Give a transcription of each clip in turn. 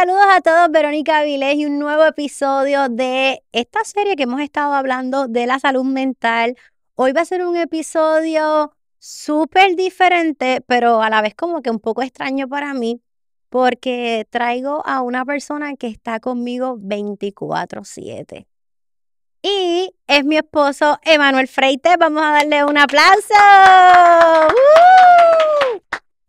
Saludos a todos, Verónica Avilés y un nuevo episodio de esta serie que hemos estado hablando de la salud mental. Hoy va a ser un episodio súper diferente, pero a la vez como que un poco extraño para mí, porque traigo a una persona que está conmigo 24/7. Y es mi esposo Emanuel Freite. Vamos a darle un aplauso. ¡Uh!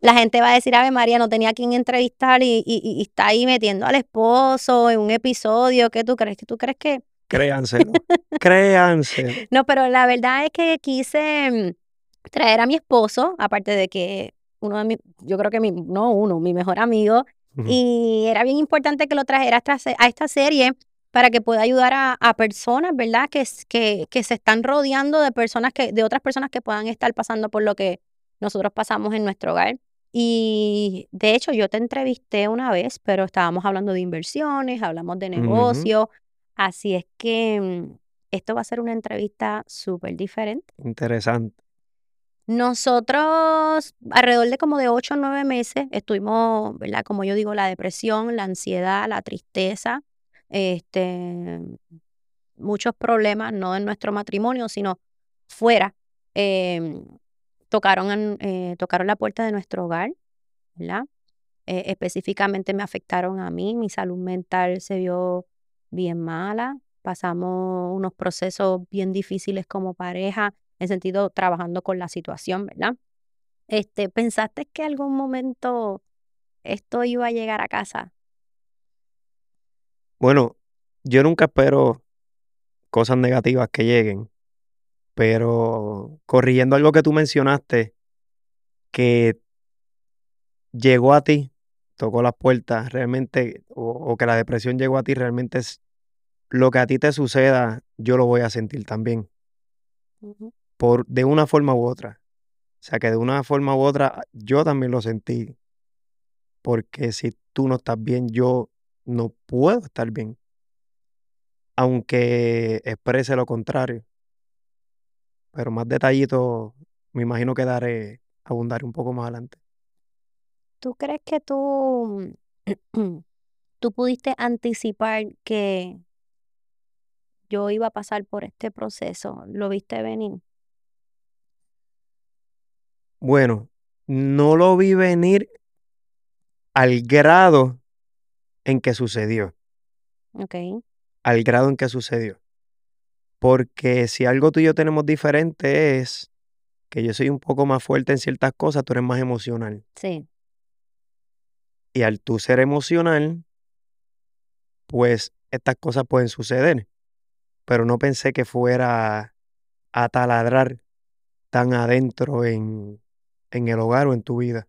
La gente va a decir, Ave María, no tenía quien entrevistar y, y- y está ahí metiendo al esposo en un episodio. ¿Qué tú crees? ¿Qué tú crees que? Créanselo. Créanselo. No, pero la verdad es que quise mm, traer a mi esposo, aparte de que uno de mis, yo creo que mi, no uno, mi mejor amigo, y era bien importante que lo trajera a esta, serie para que pueda ayudar a, a personas, ¿verdad? Que, que, que se están rodeando de personas que, de otras personas que puedan estar pasando por lo que nosotros pasamos en nuestro hogar. Y de hecho, yo te entrevisté una vez, pero estábamos hablando de inversiones, hablamos de Ujú. negocio, así es que mm, esto va a ser una entrevista súper diferente. Interesante. Nosotros, alrededor de como de ocho o nueve meses, estuvimos, ¿verdad? Como yo digo, la depresión, la ansiedad, la tristeza, este, muchos problemas, no en nuestro matrimonio, sino fuera. em, tocaron, eh, tocaron la puerta de nuestro hogar, ¿verdad? Eh, específicamente me afectaron a mí, mi salud mental se vio bien mala, pasamos unos procesos bien difíciles como pareja, en sentido trabajando con la situación, ¿verdad? Este, ¿pensaste que algún momento esto iba a llegar a casa? Bueno, yo nunca espero cosas negativas que lleguen, pero corrigiendo algo que tú mencionaste, que llegó a ti, tocó las puertas, realmente, o, o que la depresión llegó a ti, realmente es lo que a ti te suceda, yo lo voy a sentir también, por, de una forma u otra. O sea que de una forma u otra, yo también lo sentí, porque si tú no estás bien, yo no puedo estar bien, aunque exprese lo contrario. Pero más detallitos, me imagino que daré, abundaré un poco más adelante. ¿Tú crees que tú, tú pudiste anticipar que yo iba a pasar por este proceso? ¿Lo viste venir? Bueno, no lo vi venir al grado en que sucedió, Ok, al grado en que sucedió. Porque si algo tú y yo tenemos diferente es que yo soy un poco más fuerte en ciertas cosas, tú eres más emocional. sí. Y al tú ser emocional, pues estas cosas pueden suceder. Pero no pensé que fuera a taladrar tan adentro en, en el hogar o en tu vida.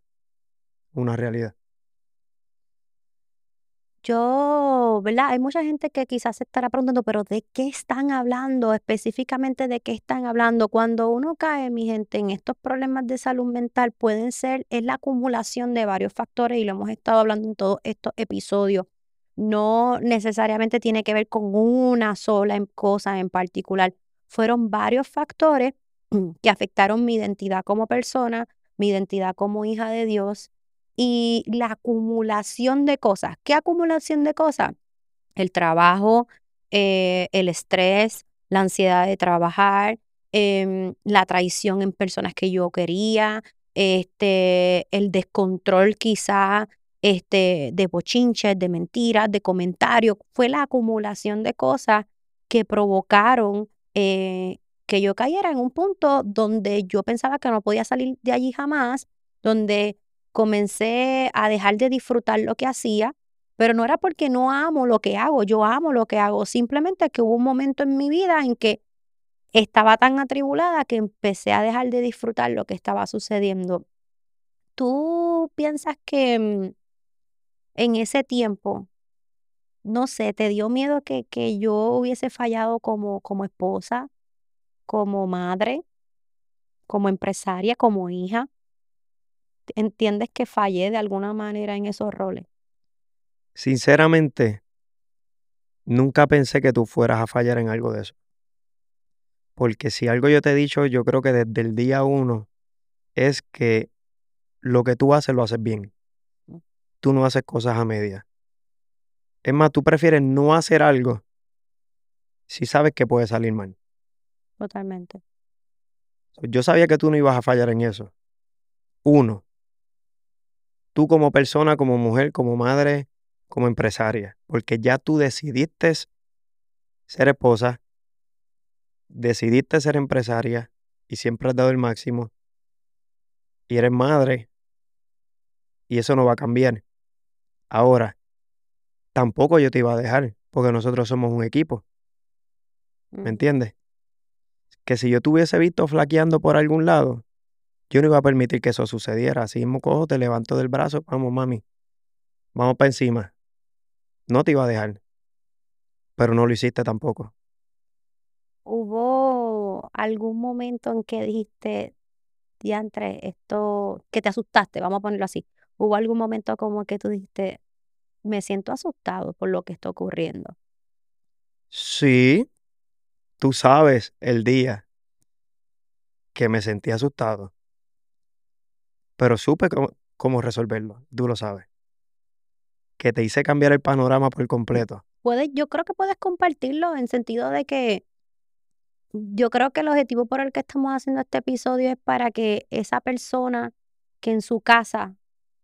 Una realidad. Yo, Hay mucha gente que quizás se estará preguntando, pero ¿de qué están hablando? Específicamente, ¿de qué están hablando? Cuando uno cae, mi gente, en estos problemas de salud mental, pueden ser, es la acumulación de varios factores y lo hemos estado hablando en todos estos episodios. No necesariamente tiene que ver con una sola cosa en particular. Fueron varios factores que afectaron mi identidad como persona, mi identidad como hija de Dios y la acumulación de cosas. ¿Qué acumulación de cosas? El trabajo, eh, el estrés, la ansiedad de trabajar, em, la traición en personas que yo quería, este, el descontrol quizá, este, de bochinches, de mentiras, de comentarios. Fue la acumulación de cosas que provocaron eh, que yo cayera en un punto donde yo pensaba que no podía salir de allí jamás, donde comencé a dejar de disfrutar lo que hacía, pero no era porque no amo lo que hago, yo amo lo que hago, simplemente que hubo un momento en mi vida en que estaba tan atribulada que empecé a dejar de disfrutar lo que estaba sucediendo. ¿Tú piensas que mm, en ese tiempo, no sé, te dio miedo que, que yo hubiese fallado como, como esposa, como madre, como empresaria, como hija? ¿Entiendes que fallé de alguna manera en esos roles? Sinceramente, nunca pensé que tú fueras a fallar en algo de eso. Porque si algo yo te he dicho, yo creo que desde el día uno es que lo que tú haces lo haces bien. Mm. Tú no haces cosas a medias. Es más, tú prefieres no hacer algo si sabes que puede salir mal. Totalmente. Yo sabía que tú no ibas a fallar en eso. Uno, tú como persona, como mujer, como madre, como empresaria, porque ya tú decidiste ser esposa, decidiste ser empresaria y siempre has dado el máximo y eres madre y eso no va a cambiar. Ahora, tampoco yo te iba a dejar porque nosotros somos un equipo. ¿Me entiendes? Que si yo te hubiese visto flaqueando por algún lado, yo no iba a permitir que eso sucediera. Así mismo cojo, te levanto del brazo, vamos mami, vamos para encima. No te iba a dejar, pero no lo hiciste tampoco. ¿Hubo algún momento en que dijiste, diantre, esto, que te asustaste, vamos a ponerlo así? ¿Hubo algún momento como que tú dijiste, me siento asustado por lo que está ocurriendo? Sí, tú sabes el día que me sentí asustado, pero supe cómo, cómo resolverlo, tú lo sabes. Que te hice cambiar el panorama por completo. Puedes, yo creo que puedes compartirlo en sentido de que yo creo que el objetivo por el que estamos haciendo este episodio es para que esa persona que en su casa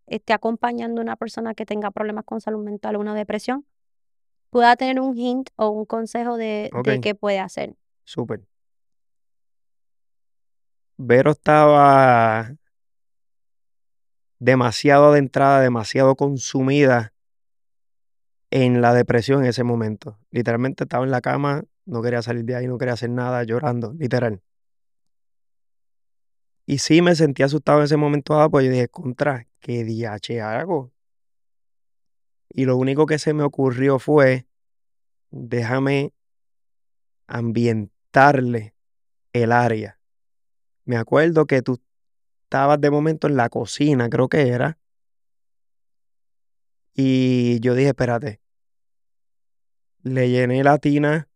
esté acompañando a una persona que tenga problemas con salud mental o una depresión, pueda tener un hint o un consejo de, de qué puede hacer. Súper. Vero estaba demasiado adentrada, demasiado consumida en la depresión en ese momento. Literalmente estaba en la cama, no quería salir de ahí, no quería hacer nada, llorando, literal. Y sí me sentí asustado en ese momento dado, pues yo dije, contra, ¿qué DH hago? Y lo único que se me ocurrió fue, déjame ambientarle el área. Me acuerdo que tú estabas de momento en la cocina, creo que era. Y yo dije, espérate. Le llené la tina,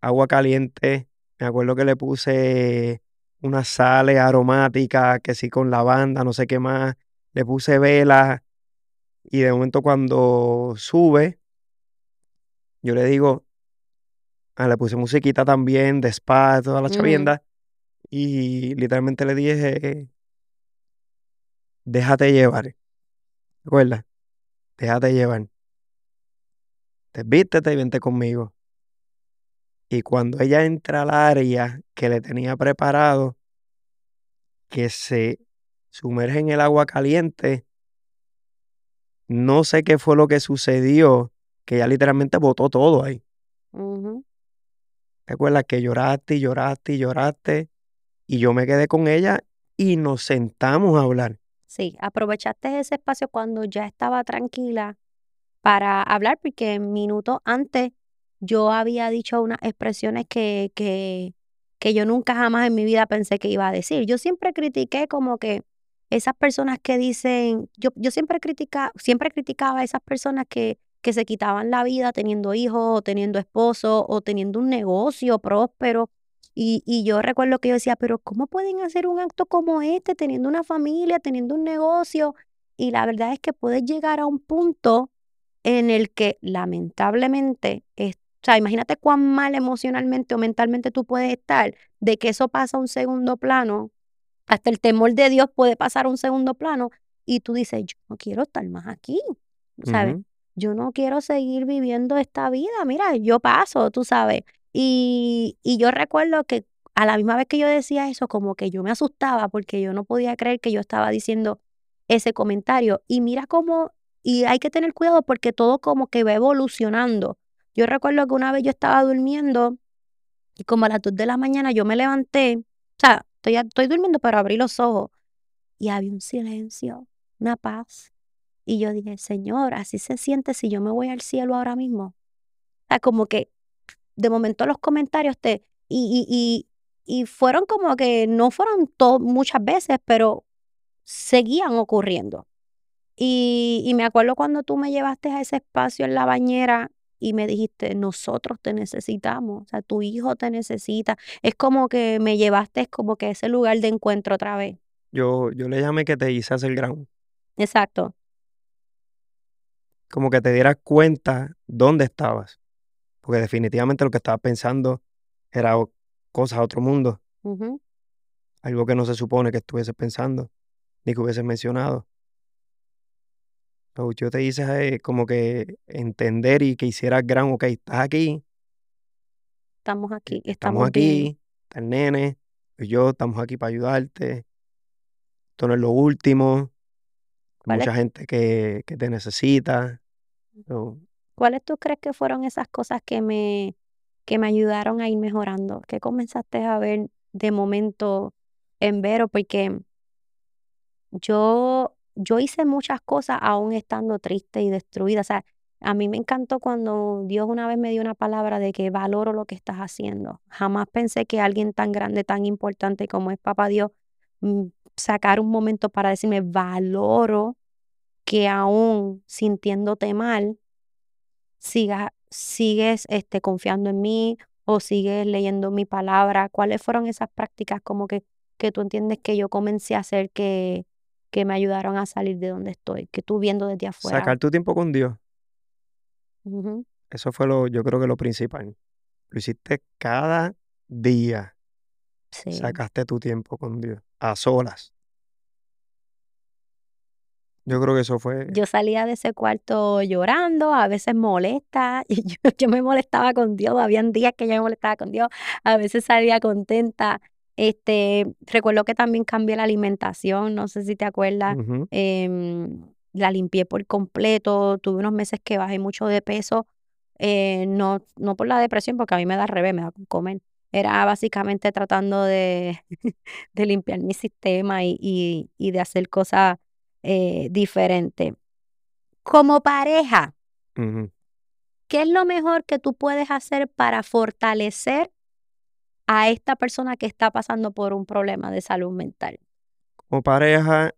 agua caliente. Me acuerdo que le puse unas sales aromáticas, que sí con lavanda, no sé qué más. Le puse vela. Y de momento cuando sube, yo le digo, ah, le puse musiquita también, de spa, toda la chavienda. Y literalmente le dije, déjate llevar. ¿Te acuerdas? Déjate llevar. Desvístete y vente conmigo. Y cuando ella entra al área que le tenía preparado, que se sumerge en el agua caliente, no sé qué fue lo que sucedió, que ella literalmente botó todo ahí. ¿Te acuerdas que lloraste y lloraste y lloraste? Y yo me quedé con ella y nos sentamos a hablar. Sí, aprovechaste ese espacio cuando ya estaba tranquila para hablar, porque minutos antes yo había dicho unas expresiones que, que, que yo nunca jamás en mi vida pensé que iba a decir. Yo siempre critiqué como que esas personas que dicen, yo, yo siempre critica, siempre criticaba a esas personas que, que se quitaban la vida teniendo hijos, o teniendo esposo, o teniendo un negocio próspero. Y, y yo recuerdo que yo decía, pero ¿cómo pueden hacer un acto como este teniendo una familia, teniendo un negocio? Y la verdad es que puedes llegar a un punto en el que lamentablemente, es, o sea, imagínate cuán mal emocionalmente o mentalmente tú puedes estar, de que eso pasa a un segundo plano, hasta el temor de Dios puede pasar a un segundo plano y tú dices, yo no quiero estar más aquí, ¿sabes? Yo no quiero seguir viviendo esta vida, mira, yo paso, tú sabes. Y, y yo recuerdo que a la misma vez que yo decía eso, como que yo me asustaba porque yo no podía creer que yo estaba diciendo ese comentario. Y mira cómo, y hay que tener cuidado porque todo como que va evolucionando. Yo recuerdo que una vez yo estaba durmiendo y como a las 2 de la mañana yo me levanté, o sea, estoy, estoy durmiendo pero abrí los ojos y había un silencio, una paz. Y yo dije, Señor, así se siente si yo me voy al cielo ahora mismo. O sea, como que de momento los comentarios te... Y, y, y, y fueron como que no fueron to- muchas veces, pero seguían ocurriendo. Y, y me acuerdo cuando tú me llevaste a ese espacio en la bañera y me dijiste, nosotros te necesitamos, o sea, tu hijo te necesita. Es como que me llevaste como que a ese lugar de encuentro otra vez. Yo, yo le llamé que te hice hacer ground. Exacto. como que te dieras cuenta dónde estabas. Porque definitivamente lo que estabas pensando era cosas a otro mundo, algo que no se supone que estuvieses pensando, ni que hubieses mencionado. So, yo te hice eh, como que entender y que hicieras gran, ok, estás aquí, Estamos eh, aquí, estamos estamos bien. aquí, está el nene, y yo estamos aquí para ayudarte. Esto no es lo último. ¿Cuáles, mucha gente que, que te necesita. So, cuáles tú crees que fueron esas cosas que me, que me ayudaron a ir mejorando? ¿Qué comenzaste a ver de momento en Vero? Porque yo, yo hice muchas cosas aún estando triste y destruida. O sea, a mí me encantó cuando Dios una vez me dio una palabra de que valoro lo que estás haciendo. Jamás pensé que alguien tan grande, tan importante como es Papá Dios, mm, sacar un momento para decirme, valoro que aún sintiéndote mal, sigas, sigues este, confiando en mí o sigues leyendo mi palabra. ¿Cuáles fueron esas prácticas como que, que tú entiendes que yo comencé a hacer que, que me ayudaron a salir de donde estoy? Que tú viendo desde afuera. sacar tu tiempo con Dios, eso fue lo, yo creo que lo principal. Lo hiciste cada día. Sí. Sacaste tu tiempo con Dios, a solas. Yo creo que eso fue. Yo salía de ese cuarto llorando, a veces molesta, y yo, yo me molestaba con Dios, habían días que yo me molestaba con Dios, a veces salía contenta. Este, recuerdo que también cambié la alimentación, no sé si te acuerdas, em, la limpié por completo, tuve unos meses que bajé mucho de peso, eh, no, no por la depresión, porque a mí me da al revés, me da con comer, era básicamente tratando de, de limpiar mi sistema y, y, y de hacer cosas eh, diferentes. Como pareja. ¿qué es lo mejor que tú puedes hacer para fortalecer a esta persona que está pasando por un problema de salud mental? Como pareja,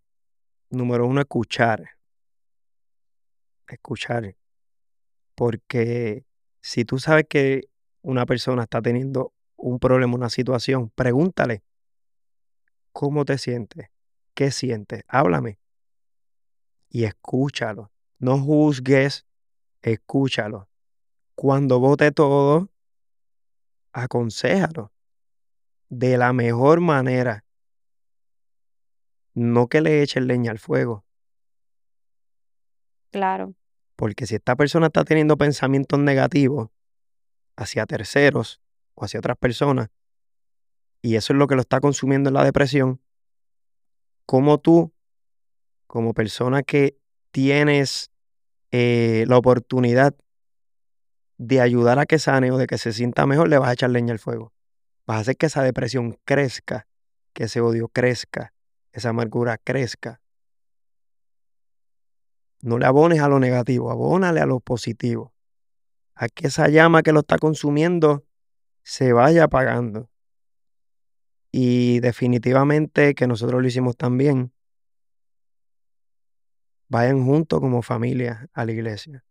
número uno, escuchar. Escuchar. Porque si tú sabes que una persona está teniendo un problema, una situación, pregúntale, ¿cómo te sientes? ¿Qué sientes? Háblame y escúchalo. No juzgues, escúchalo. Cuando vote todo, aconséjalo de la mejor manera. No que le eches leña al fuego. Claro, Porque si esta persona está teniendo pensamientos negativos hacia terceros o hacia otras personas, y eso es lo que lo está consumiendo en la depresión, ¿cómo tú, como persona que tienes eh, la oportunidad de ayudar a que sane o de que se sienta mejor, le vas a echar leña al fuego? Vas a hacer que esa depresión crezca, que ese odio crezca, esa amargura crezca. No le abones a lo negativo, abónale a lo positivo. A que esa llama que lo está consumiendo se vaya apagando. Y definitivamente que nosotros lo hicimos también. Vayan juntos como familia a la iglesia.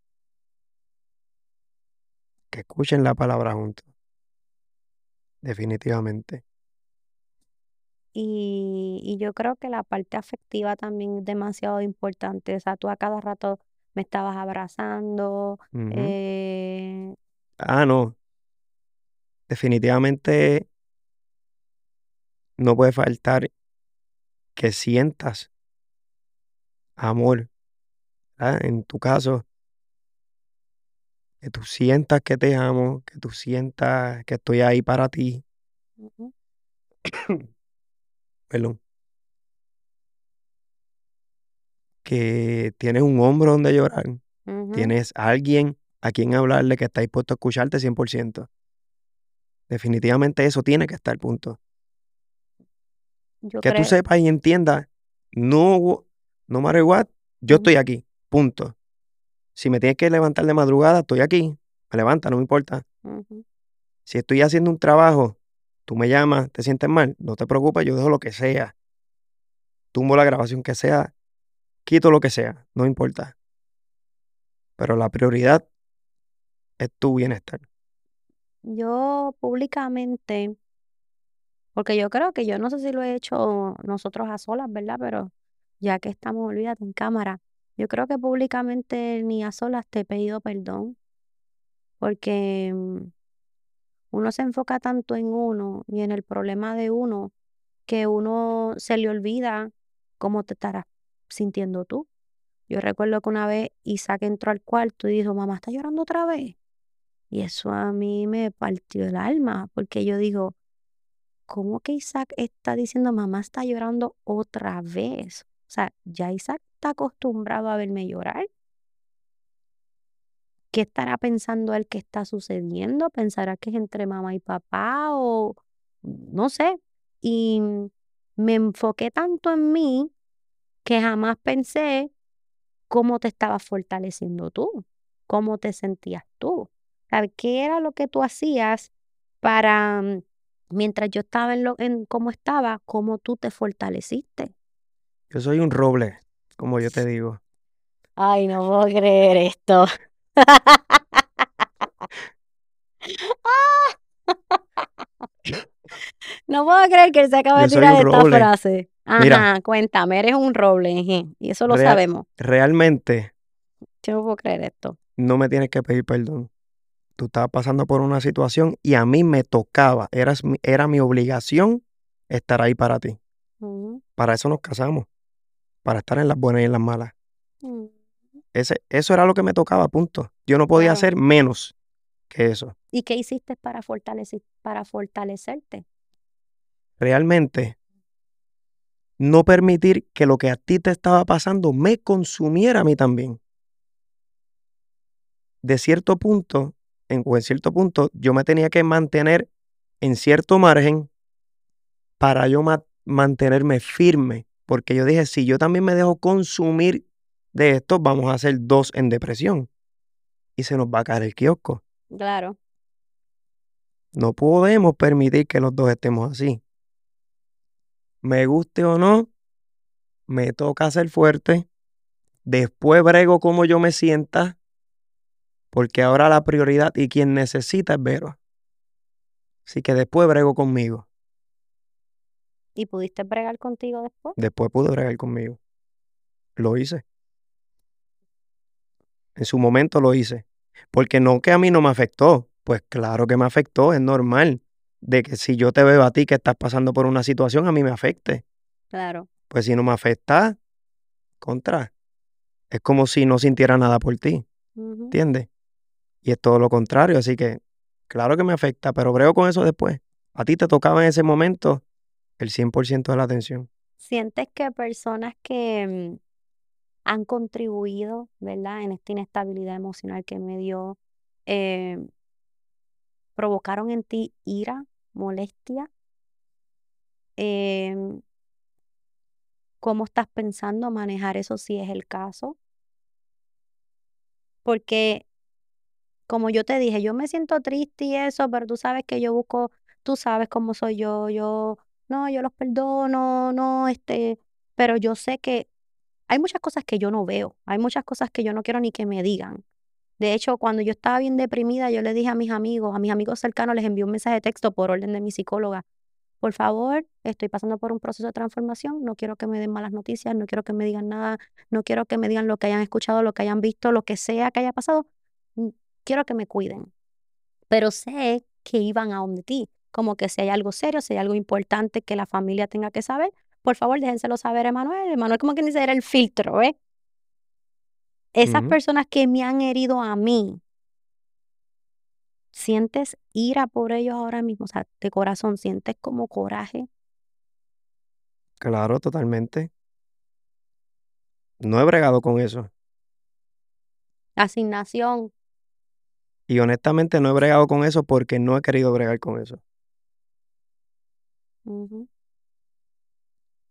Que escuchen la palabra juntos. Definitivamente. y, y yo creo que la parte afectiva también es demasiado importante. O sea, tú a cada rato me estabas abrazando, eh, Ah, no. Definitivamente no puede faltar que sientas amor. ¿Verdad? En tu caso, que tú sientas que te amo, que tú sientas que estoy ahí para ti. Perdón. Que tienes un hombro donde llorar. ujú. Tienes a alguien a quien hablarle que está dispuesto a escucharte 100%. Definitivamente eso tiene que estar, punto. Yo Que tú creo, sepas y entiendas, no, no matter what, yo Ujú. estoy aquí, punto. Si me tienes que levantar de madrugada, estoy aquí. Me levanta, no me importa. Si estoy haciendo un trabajo, tú me llamas, te sientes mal, no te preocupes, yo dejo lo que sea. Tumbo la grabación que sea, quito lo que sea, no importa. Pero la prioridad es tu bienestar. yo públicamente, porque yo creo que yo no sé si lo he hecho nosotros a solas, ¿verdad? Pero ya que estamos, olvídate, en cámara, Yo creo que públicamente ni a solas te he pedido perdón. Porque mm, uno se enfoca tanto en uno y en el problema de uno que uno se le olvida cómo te estarás sintiendo tú. Yo recuerdo que una vez Isaac entró al cuarto y dijo, mamá está llorando otra vez. Y eso a mí me partió el alma, porque yo digo, ¿cómo que Isaac está diciendo, mamá está llorando otra vez? O sea, ya Isaac está acostumbrado a verme llorar. ¿Qué estará pensando él que está sucediendo? ¿Pensará que es entre mamá y papá o no sé? Y me enfoqué tanto en mí que jamás pensé cómo te estabas fortaleciendo tú, cómo te sentías tú. ¿Qué era lo que tú hacías para, mm, mientras yo estaba en, lo, en cómo estaba, cómo tú te fortaleciste? Yo soy un roble, como yo te digo. Ay, no puedo creer esto. No puedo creer que él se acaba de tirar esta roble. frase. Mira. Ajá, cuéntame, eres un roble, y eso lo Real- sabemos. Realmente Yo no puedo creer esto. no me tienes que pedir perdón. Tú estabas pasando por una situación y a mí me tocaba, era, mi- era mi obligación estar ahí para ti. Para eso nos casamos, para estar en las buenas y en las malas. ujú. Ese, eso era lo que me tocaba, punto. Yo no podía Claro. hacer menos que eso. ¿Y qué hiciste para fortalecer, para fortalecerte? Realmente, no permitir que lo que a ti te estaba pasando me consumiera a mí también. De cierto punto, en, o en cierto punto, yo me tenía que mantener en cierto margen para yo ma- mantenerme firme. Porque yo dije, si yo también me dejo consumir de esto, vamos a ser dos en depresión. Y se nos va a caer el kiosco. Claro. No podemos permitir que los dos estemos así. Me guste o no, me toca ser fuerte. Después brego como yo me sienta. Porque ahora la prioridad y quien necesita es Vero. Así que después brego conmigo. ¿Y pudiste bregar contigo después? Después pude bregar conmigo. Lo hice. En su momento lo hice. Porque no que a mí no me afectó. Pues claro que me afectó, es normal. De que si yo te veo a ti que estás pasando por una situación, a mí me afecte. Claro. Pues si no me afecta, contra. Es como si no sintiera nada por ti, Ujú. ¿entiendes? Y es todo lo contrario, así que claro que me afecta, pero brego con eso después. A ti te tocaba en ese momento el 100% de la atención. ¿Sientes que personas que mm, han contribuido, ¿verdad? En esta inestabilidad emocional que me dio, eh, provocaron en ti ira, molestia? Em, ¿cómo estás pensando manejar eso si es el caso? Porque, como yo te dije, yo me siento triste y eso, pero tú sabes que yo busco, tú sabes cómo soy yo, yo, no, yo los perdono, no, este, pero yo sé que hay muchas cosas que yo no veo, hay muchas cosas que yo no quiero ni que me digan. De hecho, cuando yo estaba bien deprimida, yo le dije a mis amigos, a mis amigos cercanos, les envié un mensaje de texto por orden de mi psicóloga. Por favor, estoy pasando por un proceso de transformación, no quiero que me den malas noticias, no quiero que me digan nada, no quiero que me digan lo que hayan escuchado, lo que hayan visto, lo que sea que haya pasado. Mm, Quiero que me cuiden. Pero sé que iban a donde ti, como que si hay algo serio, si hay algo importante que la familia tenga que saber, por favor, déjenselo saber a Emanuel. Emanuel como que dice era el filtro, ¿eh? Esas personas que me han herido a mí, ¿sientes ira por ellos ahora mismo? O sea, de corazón, ¿sientes como coraje? Claro, totalmente. No he bregado con eso. Asignación. Y honestamente no he bregado con eso porque no he querido bregar con eso. Ujú.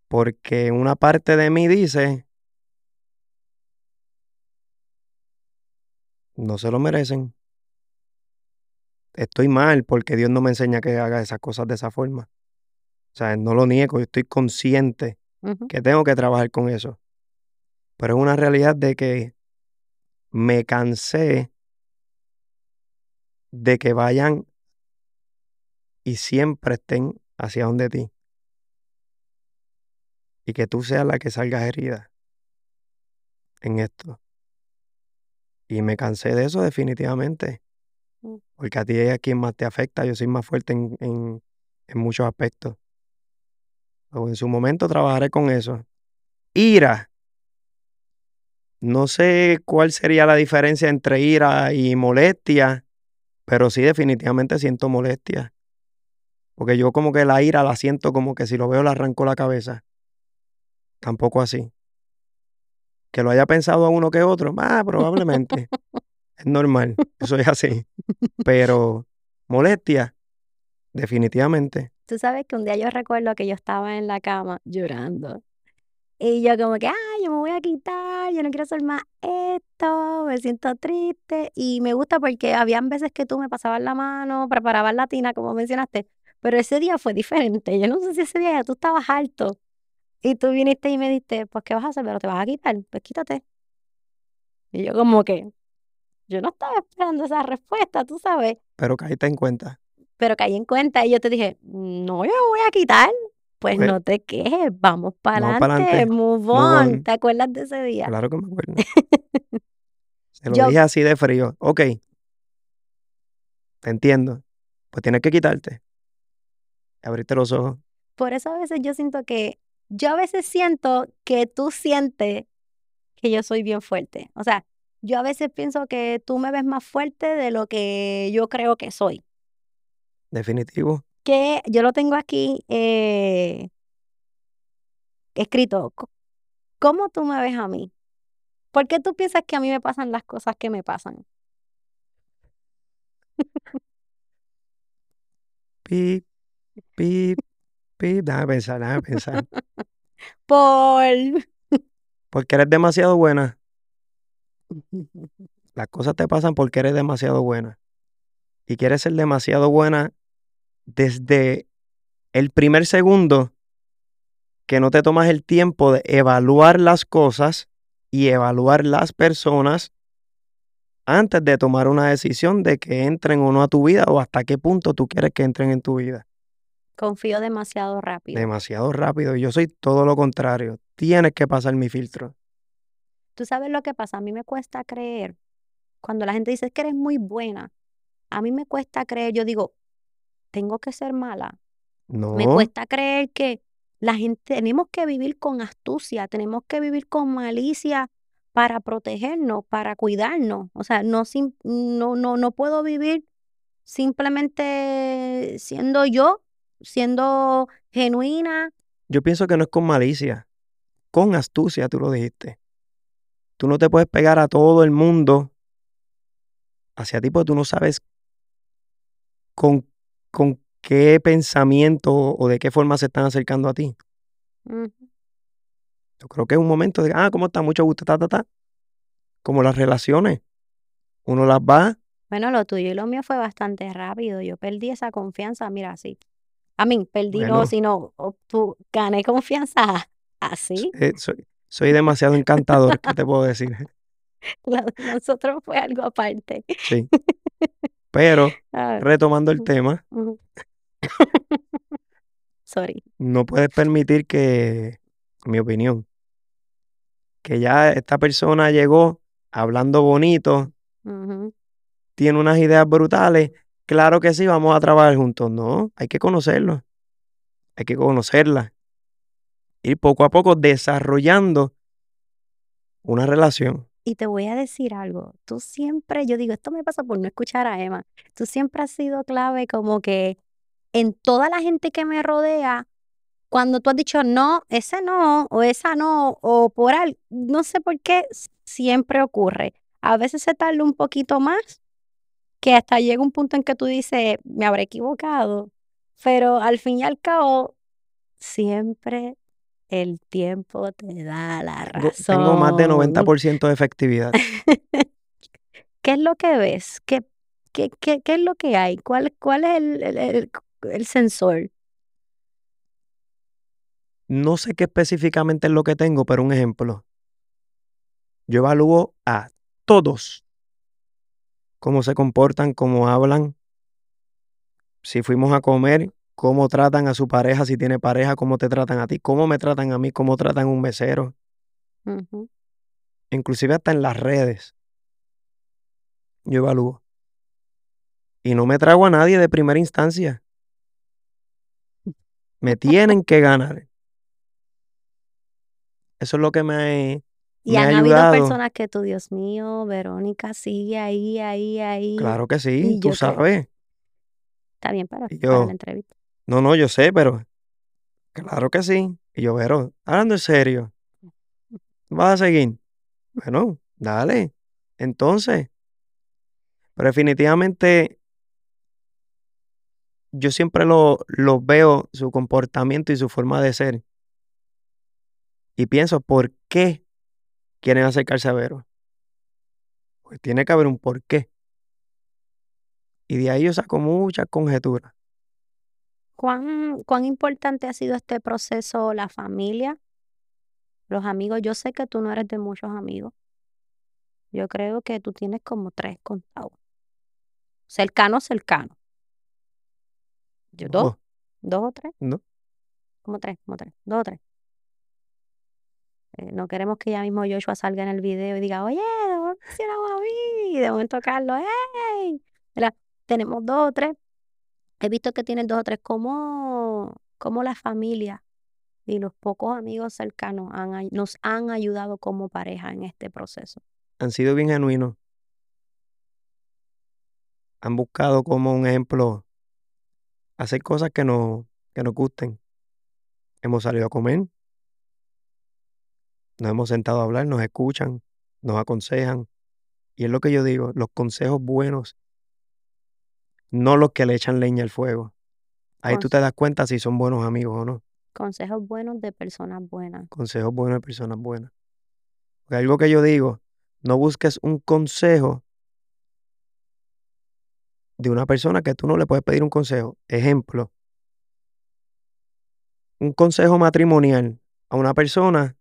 Porque una parte de mí dice, no se lo merecen. Estoy mal porque Dios no me enseña que haga esas cosas de esa forma. O sea, no lo niego, yo estoy consciente Ujú. que tengo que trabajar con eso. Pero es una realidad de que me cansé de que vayan y siempre estén hacia donde ti. Y que tú seas la que salgas herida. en esto. Y me cansé de eso definitivamente. Mm. Porque a ti es a quien más te afecta. Yo soy más fuerte en, en, en muchos aspectos. O en su momento trabajaré con eso. Ira. No sé cuál sería la diferencia entre ira y molestia, pero sí definitivamente siento molestia. Porque yo como que la ira la siento como que si lo veo le arranco la cabeza. Tampoco así. Que lo haya pensado a uno que otro, ah, probablemente. es normal, eso es así. Pero molestia, definitivamente. Tú sabes que un día yo recuerdo que yo estaba en la cama llorando. Y yo como que, ay, yo me voy a quitar, yo no quiero hacer más esto, me siento triste. Y me gusta porque habían veces que tú me pasabas la mano, preparabas la tina, como mencionaste. Pero ese día fue diferente. Yo no sé si ese día ya tú estabas alto. Y tú viniste y me dijiste, pues, ¿qué vas a hacer? Pero te vas a quitar, pues quítate. Y yo como que, yo no estaba esperando esa respuesta, tú sabes. Pero caíste en cuenta. Pero caí en cuenta y yo te dije, no, yo me voy a quitar. Pues no te quejes, vamos para adelante, move move on. on. ¿Te acuerdas de ese día? Claro que me acuerdo. Se lo Yo- dije así de frío. Ok. Te entiendo. Pues tienes que quitarte. Abriste los ojos. Por eso a veces yo siento que, yo a veces siento que tú sientes que yo soy bien fuerte. O sea, yo a veces pienso que tú me ves más fuerte de lo que yo creo que soy. Definitivo. Que yo lo tengo aquí eh, escrito. ¿Cómo tú me ves a mí? ¿Por qué tú piensas que a mí me pasan las cosas que me pasan? Pip, pip, pip. Déjame pensar, déjame pensar. Por... Porque eres demasiado buena. Las cosas te pasan porque eres demasiado buena. Y quieres ser demasiado buena desde el primer segundo que no te tomas el tiempo de evaluar las cosas y evaluar las personas antes de tomar una decisión de que entren o no a tu vida o hasta qué punto tú quieres que entren en tu vida. Confío demasiado rápido. Demasiado rápido. Y yo soy todo lo contrario. Tienes que pasar mi filtro. Tú sabes lo que pasa, a mí me cuesta creer. Cuando la gente dice "Es que eres muy buena, a mí me cuesta creer, yo digo, tengo que ser mala. No. Me cuesta creer que la gente, tenemos que vivir con astucia, tenemos que vivir con malicia para protegernos, para cuidarnos. O sea, no, no, no, no puedo vivir simplemente siendo yo, siendo genuina. Yo pienso que no es con malicia, con astucia, tú lo dijiste. Tú no te puedes pegar a todo el mundo hacia ti porque tú no sabes con, con qué pensamiento o de qué forma se están acercando a ti. Yo creo que es un momento de, ah, ¿cómo está? Mucho gusto, ta, ta, ta. Como las relaciones. Uno las va, Bueno, lo tuyo y lo mío fue bastante rápido. Yo perdí esa confianza, mira, así. A mí, perdí no, Bueno. sino obtu- gané confianza así. eh, soy, soy demasiado encantador, ¿qué te puedo decir? Lo de nosotros fue algo aparte. Sí. Pero, Ah, retomando el tema. Sorry. no puedes permitir que, en mi opinión, que ya esta persona llegó hablando bonito, tiene unas ideas brutales, claro que sí, vamos a trabajar juntos. No, hay que conocerlo, hay que conocerla. Ir poco a poco desarrollando una relación. Y te voy a decir algo. Tú siempre, yo digo, esto me pasa por no escuchar a Emma. Tú siempre has sido clave como que en toda la gente que me rodea, cuando tú has dicho no, ese no, o esa no, o por algo, no sé por qué, siempre ocurre. A veces se tarda un poquito más, que hasta llega un punto en que tú dices, me habré equivocado, pero al fin y al cabo, siempre el tiempo te da la razón. tengo más de 90% de efectividad. ¿Qué es lo que ves? ¿Qué, qué, qué, qué es lo que hay? ¿Cuál, cuál es el, el, el- el sensor? No sé qué específicamente es lo que tengo, pero un ejemplo. Yo evalúo a todos. Cómo se comportan, cómo hablan. Si fuimos a comer, cómo tratan a su pareja, si tiene pareja, cómo te tratan a ti, cómo me tratan a mí, cómo tratan a un mesero. Ujú. inclusive hasta en las redes, yo evalúo. Y no me trago a nadie de primera instancia. Me tienen que ganar. Eso es lo que me, Y me ha han habido personas que tú, Dios mío, Verónica sigue ahí, ahí, ahí. Claro que sí, Y tú yo sabes. Está bien para, Y para yo- la entrevista. No, no, yo sé, pero claro que sí. Y yo, pero, hablando en serio, ¿vas a seguir? Bueno, dale. Entonces, pero definitivamente yo siempre lo, lo veo, su comportamiento y su forma de ser. Y pienso, ¿por qué quieren acercarse a Vero? Pues tiene que haber un por qué. Y de ahí yo saco muchas conjeturas. ¿Cuán, cuán importante ha sido este proceso, la familia, los amigos? Yo sé que tú no eres de muchos amigos. Yo creo que tú tienes como tres contados. Cercanos, cercanos. Yo, dos, No, dos o tres, no. como tres, como tres, dos o tres. Eh, no queremos que ya mismo Joshua salga en el video y diga, oye, mencionamos a mí. Y de momento Carlos, ¡hey! Tenemos dos o tres. He visto que tienen dos o tres como, como la familia y los pocos amigos cercanos han nos han ayudado como pareja en este proceso. Han sido bien genuinos. Han buscado como un ejemplo hacer cosas que, no, que nos gusten. Hemos salido a comer. Nos hemos sentado a hablar, nos escuchan, nos aconsejan. Y es lo que yo digo, los consejos buenos, no los que le echan leña al fuego. Ahí tú te das cuenta si son buenos amigos o no. consejos buenos de personas buenas. Consejos buenos de personas buenas. Porque algo que yo digo, no busques un consejo de una persona que tú no le puedes pedir un consejo. Ejemplo, un consejo matrimonial a una persona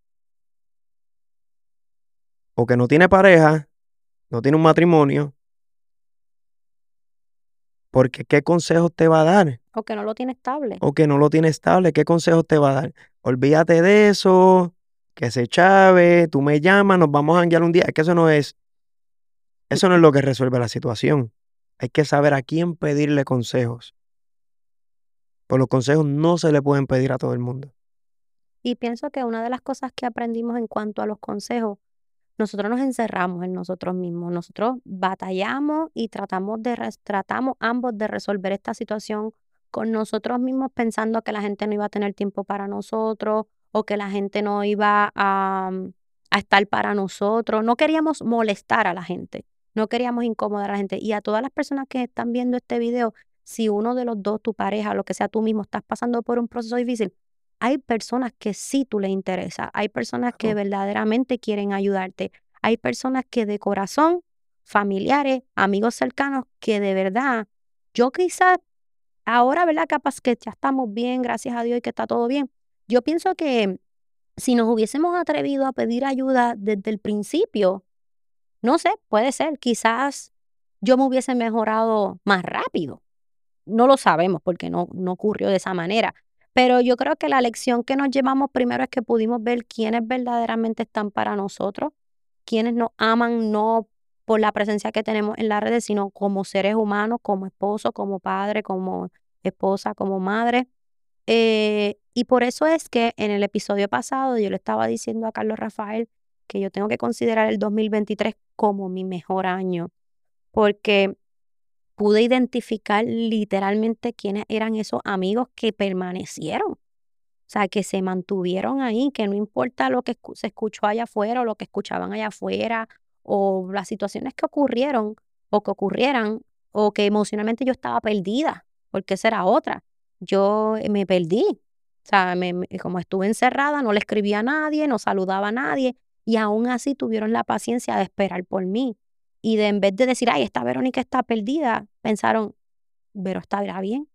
o que no tiene pareja, no tiene un matrimonio, porque ¿qué consejos te va a dar? O que no lo tiene estable. O que no lo tiene estable, ¿qué consejos te va a dar? Olvídate de eso, que se chave, tú me llamas, nos vamos a janguear un día. Es que eso no es, eso no es lo que resuelve la situación. Hay que saber a quién pedirle consejos. Pues los consejos no se le pueden pedir a todo el mundo. Y pienso que una de las cosas que aprendimos en cuanto a los consejos, nosotros nos encerramos en nosotros mismos, nosotros batallamos y tratamos de tratamos ambos de resolver esta situación con nosotros mismos pensando que la gente no iba a tener tiempo para nosotros o que la gente no iba a, mm, a estar para nosotros. No queríamos molestar a la gente, no queríamos incomodar a la gente. Y a todas las personas que están viendo este video, si uno de los dos, tu pareja, lo que sea tú mismo, estás pasando por un proceso difícil, hay personas que sí tú les interesa, hay personas que verdaderamente quieren ayudarte, hay personas que de corazón, familiares, amigos cercanos, que de verdad, yo quizás ahora, ¿verdad? Capaz que ya estamos bien, gracias a Dios y que está todo bien. Yo pienso que si nos hubiésemos atrevido a pedir ayuda desde el principio, no sé, puede ser, quizás yo me hubiese mejorado más rápido. No lo sabemos porque no, no ocurrió de esa manera. Pero yo creo que la lección que nos llevamos primero es que pudimos ver quiénes verdaderamente están para nosotros, quienes nos aman no por la presencia que tenemos en las redes, sino como seres humanos, como esposo, como padre, como esposa, como madre. Eh, y por eso es que en el episodio pasado yo le estaba diciendo a Carlos Rafael que yo tengo que considerar el 2023 como mi mejor año, porque pude identificar literalmente quiénes eran esos amigos que permanecieron. O sea, que se mantuvieron ahí, que no importa lo que se escuchó allá afuera o lo que escuchaban allá afuera o las situaciones que ocurrieron o que ocurrieran o que emocionalmente yo estaba perdida, porque esa era otra. Yo eh, me perdí. O sea, me- como estuve encerrada, no le escribía a nadie, no saludaba a nadie y aún así tuvieron la paciencia de esperar por mí. Y de en vez de decir, ay, esta Verónica está perdida, pensaron, Vero estará bien,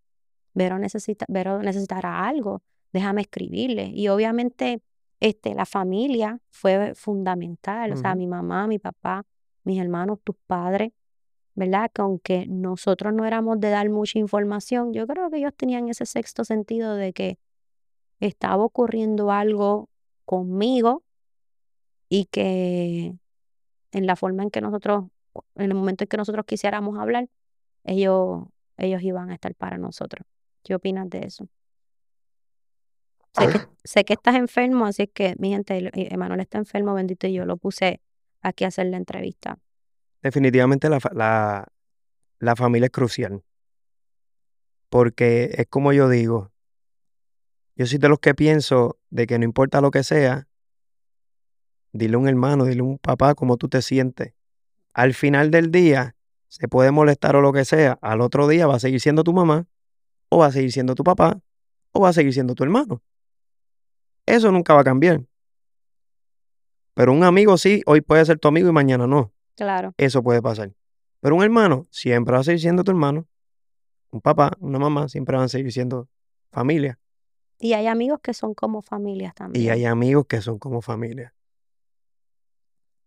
Vero, necesita, Vero necesitará algo, déjame escribirle. Y obviamente este, la familia fue fundamental, o sea, mi mamá, mi papá, mis hermanos, tus padres, ¿verdad? Que aunque nosotros no éramos de dar mucha información, yo creo que ellos tenían ese sexto sentido de que estaba ocurriendo algo conmigo y que en la forma en que nosotros, en el momento en que nosotros quisiéramos hablar, ellos, ellos iban a estar para nosotros. ¿Qué opinas de eso? Sé que, sé que estás enfermo, así que mi gente, Emanuel está enfermo, bendito, y yo lo puse aquí a hacer la entrevista. Definitivamente la, la, la familia es crucial. Porque es como yo digo, yo soy de los que pienso de que no importa lo que sea, dile a un hermano, dile a un papá cómo tú te sientes. Al final del día, se puede molestar o lo que sea, al otro día va a seguir siendo tu mamá, o va a seguir siendo tu papá, o va a seguir siendo tu hermano. Eso nunca va a cambiar. Pero un amigo sí, hoy puede ser tu amigo y mañana no. Claro. Eso puede pasar. Pero un hermano siempre va a seguir siendo tu hermano. Un papá, una mamá siempre van a seguir siendo familia. Y hay amigos que son como familias también. Y hay amigos que son como familia.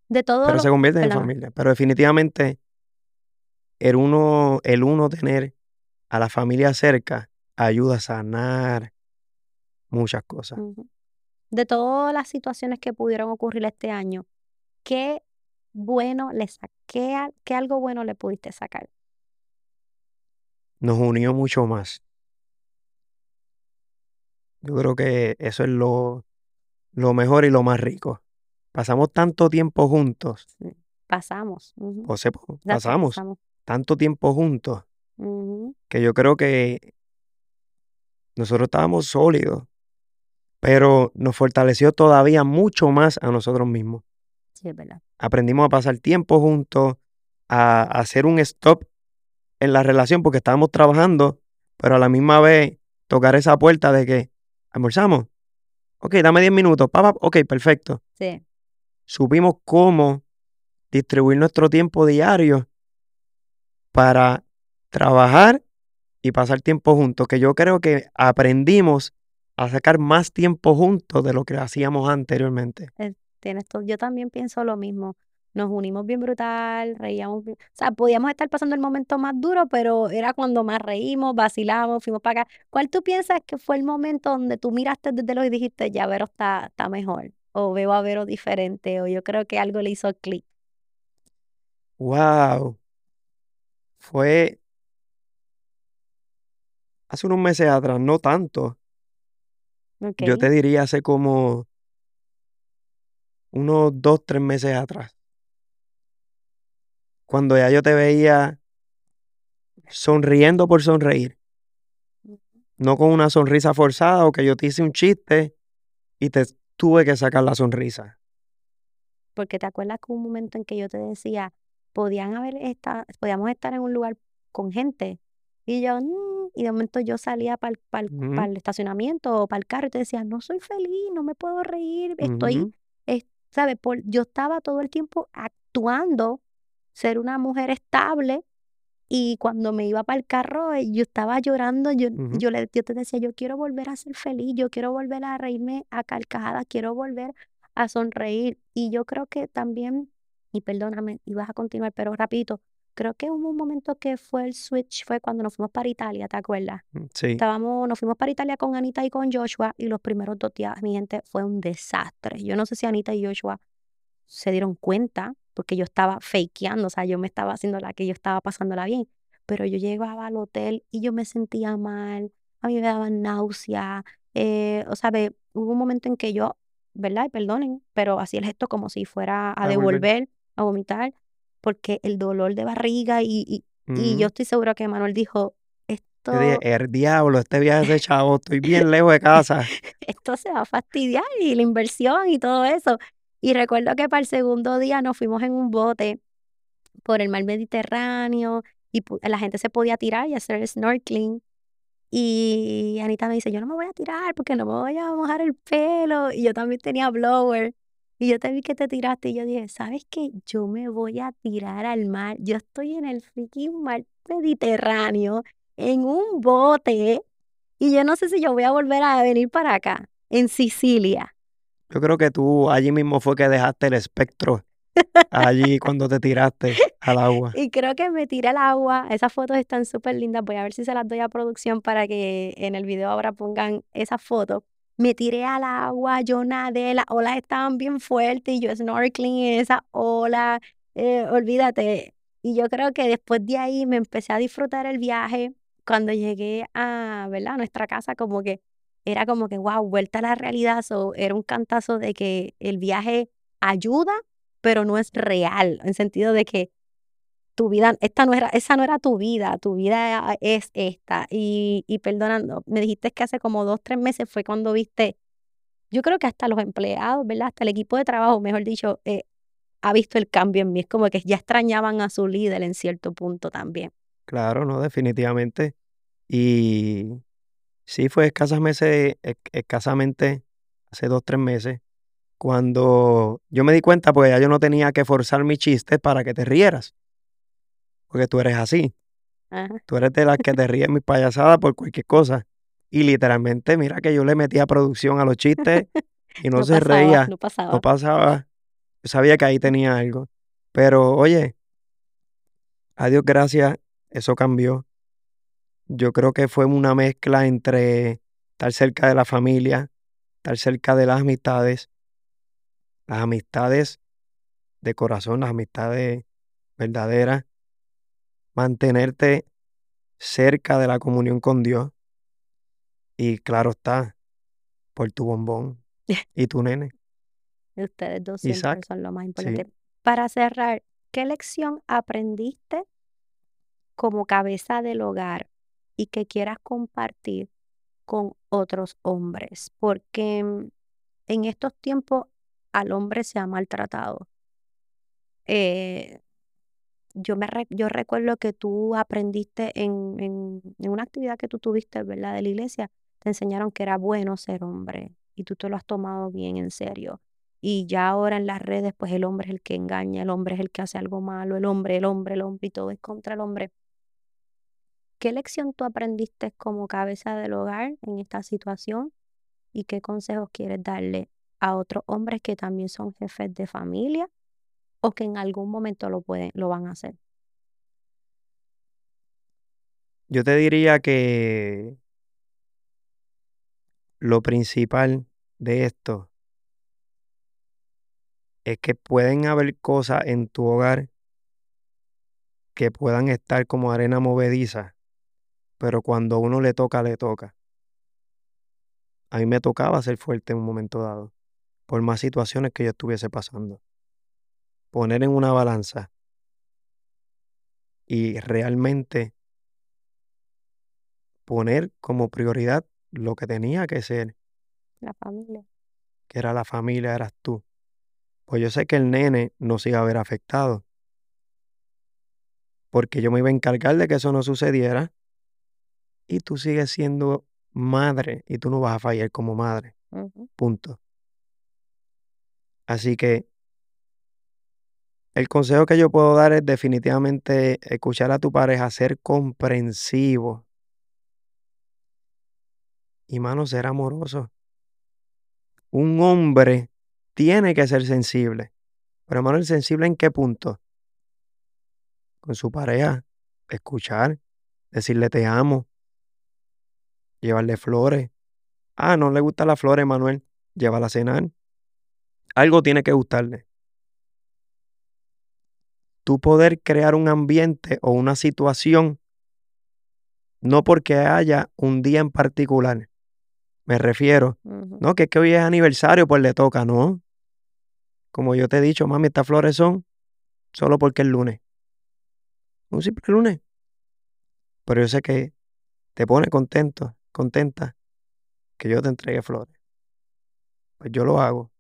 De todo. Pero se convierten en familia. Pero definitivamente el uno, el uno tener a la familia cerca ayuda a sanar muchas cosas. De todas las situaciones que pudieron ocurrir este año, ¿qué bueno le saqué, qué algo bueno le pudiste sacar? Nos unió mucho más. Yo creo que eso es lo, lo mejor y lo más rico. Pasamos tanto tiempo juntos. Pasamos. Pasamos, tanto tiempo juntos que yo creo que nosotros estábamos sólidos, pero nos fortaleció todavía mucho más a nosotros mismos. Sí, es verdad. Aprendimos a pasar tiempo juntos, a, a hacer un stop en la relación porque estábamos trabajando, pero a la misma vez tocar esa puerta de que almorzamos. Ok, dame 10 minutos. Papá, ok, perfecto. Sí. Supimos cómo distribuir nuestro tiempo diario para trabajar y pasar tiempo juntos, que yo creo que aprendimos a sacar más tiempo juntos de lo que hacíamos anteriormente. Eh, tienes todo. Yo también pienso lo mismo nos unimos bien brutal, reíamos, o sea, podíamos estar pasando el momento más duro, pero era cuando más reímos, vacilamos, fuimos para acá. ¿Cuál tú piensas que fue el momento donde tú miraste desde lo y dijiste, ya Vero está, está mejor, o veo a Vero diferente, o yo creo que algo le hizo clic? Wow. Fue hace unos meses atrás, no tanto. Yo te diría hace como unos dos, tres meses atrás cuando ya yo te veía sonriendo por sonreír. No con una sonrisa forzada o que yo te hice un chiste y te tuve que sacar la sonrisa. Porque te acuerdas que un momento en que yo te decía, podían haber estado, podíamos estar en un lugar con gente. Y yo, mm", y de momento yo salía para el, estacionamiento o para el carro y te decía, no soy feliz, no me puedo reír, estoy, ¿sabes? yo estaba todo el tiempo actuando ser una mujer estable y cuando me iba para el carro, eh, yo estaba llorando, yo, yo, le, yo te decía, yo quiero volver a ser feliz, yo quiero volver a reírme a carcajadas, quiero volver a sonreír. Y yo creo que también, y perdóname, ibas a continuar, pero rapidito, creo que hubo un momento que fue el switch, fue cuando nos fuimos para Italia, ¿te acuerdas? Mm, sí. Estábamos, nos fuimos para Italia con Anita y con Joshua y los primeros dos días, mi gente, fue un desastre. Yo no sé si Anita y Joshua se dieron cuenta porque yo estaba fakeando, o sea, yo me estaba haciendo la que yo estaba pasándola bien, pero yo llegaba al hotel y yo me sentía mal, a mí me daba náusea, eh, o sea, hubo un momento en que yo, ¿verdad? Y perdonen, pero hacía el gesto como si fuera a, devolver, a vomitar, porque el dolor de barriga y, y, yo estoy segura que Manuel dijo, esto... el diablo, este viaje de chavo, estoy bien lejos de casa. esto se va a fastidiar y la inversión y todo eso. Y recuerdo que para el segundo día nos fuimos en un bote por el mar Mediterráneo y la gente se podía tirar y hacer snorkeling. Y Anita me dice, yo no me voy a tirar porque no me voy a mojar el pelo. Y yo también tenía blower. Y yo te vi que te tiraste y yo dije, ¿sabes qué? Yo me voy a tirar al mar. Yo estoy en el freaking mar Mediterráneo, en un bote. Y yo no sé si yo voy a volver a venir para acá, en Sicilia. Yo creo que tú allí mismo fue que dejaste el espectro allí cuando te tiraste al agua. Y creo que me tiré al agua. Esas fotos están súper lindas. Voy a ver si se las doy a producción para que en el video ahora pongan esas fotos. Me tiré al agua, yo nadé, las olas estaban bien fuertes y yo snorkeling en esa ola. eh, olvídate. Y yo creo que después de ahí me empecé a disfrutar el viaje. Cuando llegué a, ¿verdad? a nuestra casa, como que era como que, wow, vuelta a la realidad. So, era un cantazo de que el viaje ayuda, pero no es real, en sentido de que tu vida, esta no era, esa no era tu vida, tu vida es esta. Y, y perdonando, me dijiste que hace como dos, tres meses fue cuando viste, yo creo que hasta los empleados, ¿verdad? Hasta el equipo de trabajo, mejor dicho, eh, ha visto el cambio en mí. Es como que ya extrañaban a su líder en cierto punto también. Claro, no, definitivamente. Y sí, fue escasos meses, escasamente hace dos, tres meses, cuando yo me di cuenta, pues ya yo no tenía que forzar mis chistes para que te rieras. Porque tú eres así. Ajá. Tú eres de las que te ríes mis payasadas por cualquier cosa. Y literalmente, mira que yo le metía producción a los chistes y no, No se pasaba, reía, no no pasaba. pasaba. Yo sabía que ahí tenía algo. Pero oye, a Dios gracias, eso cambió. Yo creo que fue una mezcla entre estar cerca de la familia, estar cerca de las amistades, las amistades de corazón, las amistades verdaderas, mantenerte cerca de la comunión con Dios. Y claro está, por tu bombón y tu nene. Ustedes dos siempre son lo más sí. importante. Para cerrar, ¿qué lección aprendiste como cabeza del hogar y que quieras compartir con otros hombres? Porque mm, en estos tiempos al hombre se ha maltratado. Eh, yo, me yo recuerdo que tú aprendiste en, en, en una actividad que tú tuviste, ¿verdad? De la iglesia, te enseñaron que era bueno ser hombre y tú te lo has tomado bien en serio. Y ya ahora en las redes, pues el hombre es el que engaña, el hombre es el que hace algo malo, el hombre, el hombre, el hombre y todo es contra el hombre. ¿Qué lección tú aprendiste como cabeza del hogar en esta situación y qué consejos quieres darle a otros hombres que también son jefes de familia o que en algún momento lo pueden, lo van a hacer? Yo te diría que lo principal de esto es que pueden haber cosas en tu hogar que puedan estar como arena movediza, pero cuando uno le toca, le toca. A mí me tocaba ser fuerte en un momento dado, por más situaciones que yo estuviese pasando. Poner en una balanza y realmente poner como prioridad lo que tenía que ser, La familia. que era la familia, eras tú. Pues yo sé que el nene no se iba a ver afectado, porque yo me iba a encargar de que eso no sucediera y tú sigues siendo madre y tú no vas a fallar como madre, punto. Así que el consejo que yo puedo dar es definitivamente escuchar a tu pareja, ser comprensivo y, mano, ser amoroso. Un hombre tiene que ser sensible. Pero, hermano, ¿el sensible en qué punto? Con su pareja, escuchar, decirle te amo, llevarle flores. Ah, no le gustan las flores, Manuel, llévala a cenar. Algo tiene que gustarle. Tú poder crear un ambiente o una situación, no porque haya un día en particular. Me refiero, no, que es que hoy es aniversario, pues le toca, no. Como yo te he dicho, mami, estas flores son solo porque es lunes. Un simple lunes. Pero yo sé que te pone contento, contenta, que yo te entregue flores. Pues yo lo hago.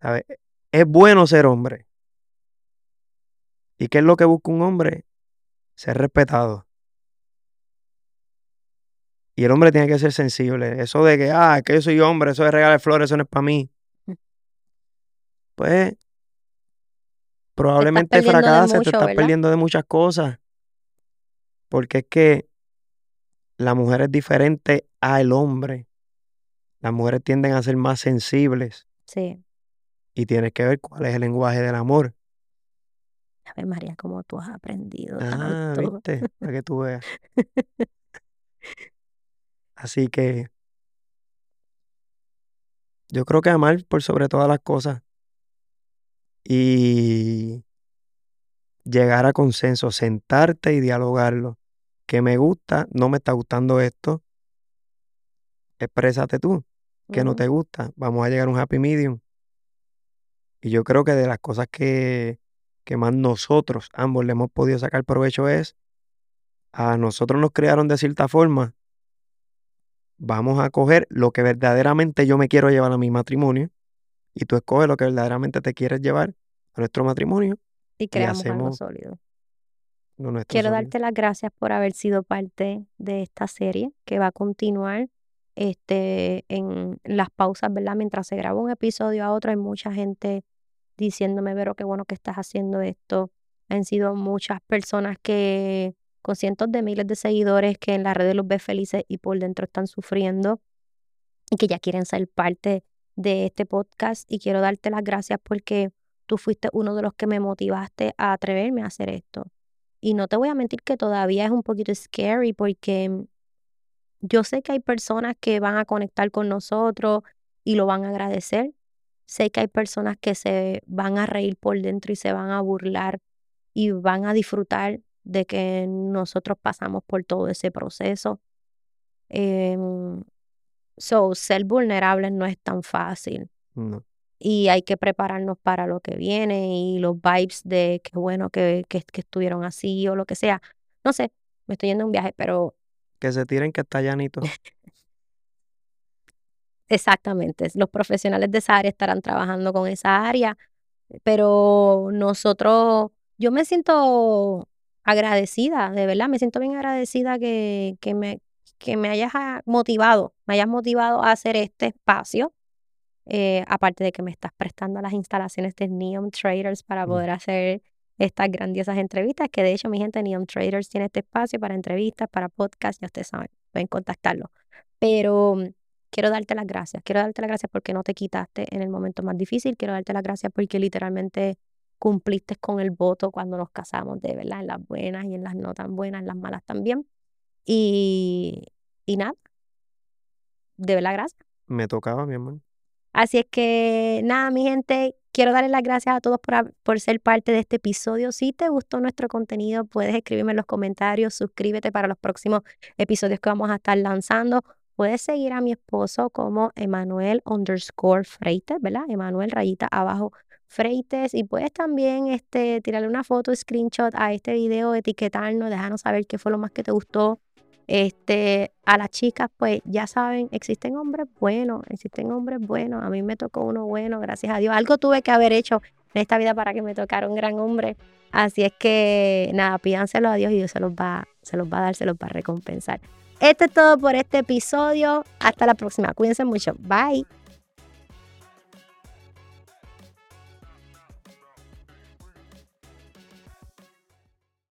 ¿Sabes? Es bueno ser hombre. ¿Y qué es lo que busca un hombre? Ser respetado. Y el hombre tiene que ser sensible. Eso de que, ah, que yo soy hombre, eso de regalar flores, eso no es para mí. Pues probablemente fracases, te estás ¿verdad? perdiendo de muchas cosas. Porque es que la mujer es diferente al hombre. Las mujeres tienden a ser más sensibles Sí. y tienes que ver cuál es el lenguaje del amor. Ave María, cómo tú has aprendido Ah, tanto. viste, para que tú veas. Así que yo creo que amar por sobre todas las cosas. Y llegar a consenso, sentarte y dialogarlo. Que me gusta, no me está gustando esto. Exprésate tú. Que no te gusta. Vamos a llegar a un happy medium. Y yo creo que de las cosas que, que más nosotros ambos le hemos podido sacar provecho es a nosotros nos crearon de cierta forma. Vamos a coger lo que verdaderamente yo me quiero llevar a mi matrimonio y tú escoges lo que verdaderamente te quieres llevar a nuestro matrimonio. Y creamos algo sólido. Quiero darte las gracias por haber sido parte de esta serie que va a continuar este, en las pausas, ¿verdad? Mientras se graba un episodio a otro, hay mucha gente diciéndome, pero qué bueno que estás haciendo esto. Han sido muchas personas que, con cientos de miles de seguidores que en las redes los ves felices y por dentro están sufriendo y que ya quieren ser parte de este podcast. Y quiero darte las gracias porque tú fuiste uno de los que me motivaste a atreverme a hacer esto. Y no te voy a mentir que todavía es un poquito scary porque yo sé que hay personas que van a conectar con nosotros y lo van a agradecer, Sé que hay personas que se van a reír por dentro y se van a burlar y van a disfrutar de que nosotros pasamos por todo ese proceso. Em, so, ser vulnerables no es tan fácil. Y hay que prepararnos para lo que viene y los vibes de qué bueno que, que, que estuvieron así o lo que sea. No sé, me estoy yendo a un viaje, pero... Que se tiren que está llanito. Exactamente, los profesionales de esa área estarán trabajando con esa área, pero nosotros, yo me siento agradecida, de verdad, me siento bien agradecida que, que, me, que me hayas motivado, me hayas motivado a hacer este espacio, eh, aparte de que me estás prestando las instalaciones de Neon Traders para mm. poder hacer estas grandiosas entrevistas, que de hecho mi gente Neon Traders tiene este espacio para entrevistas, para podcasts, ya ustedes saben, pueden contactarlo. Pero quiero darte las gracias. Quiero darte las gracias porque no te quitaste en el momento más difícil. Quiero darte las gracias porque literalmente cumpliste con el voto cuando nos casamos, de verdad, en las buenas y en las no tan buenas, en las malas también. Y, y nada, de verdad, gracias. Me tocaba, mi amor. Así es que nada, mi gente, quiero darles las gracias a todos por, por, ser parte de este episodio. Si te gustó nuestro contenido, puedes escribirme en los comentarios, suscríbete para los próximos episodios que vamos a estar lanzando. Puedes seguir a mi esposo como Emanuel underscore Freites, ¿verdad? Emanuel rayita abajo Freites. Y puedes también este, tirarle una foto, screenshot a este video, etiquetarnos, dejarnos saber qué fue lo más que te gustó. Este, a las chicas, pues ya saben, existen hombres buenos, existen hombres buenos. A mí me tocó uno bueno, gracias a Dios. Algo tuve que haber hecho en esta vida para que me tocara un gran hombre. Así es que nada, pídanselo a Dios y Dios se los va, se los va a dar, se los va a recompensar. Esto es todo por este episodio. Hasta la próxima. Cuídense mucho. Bye.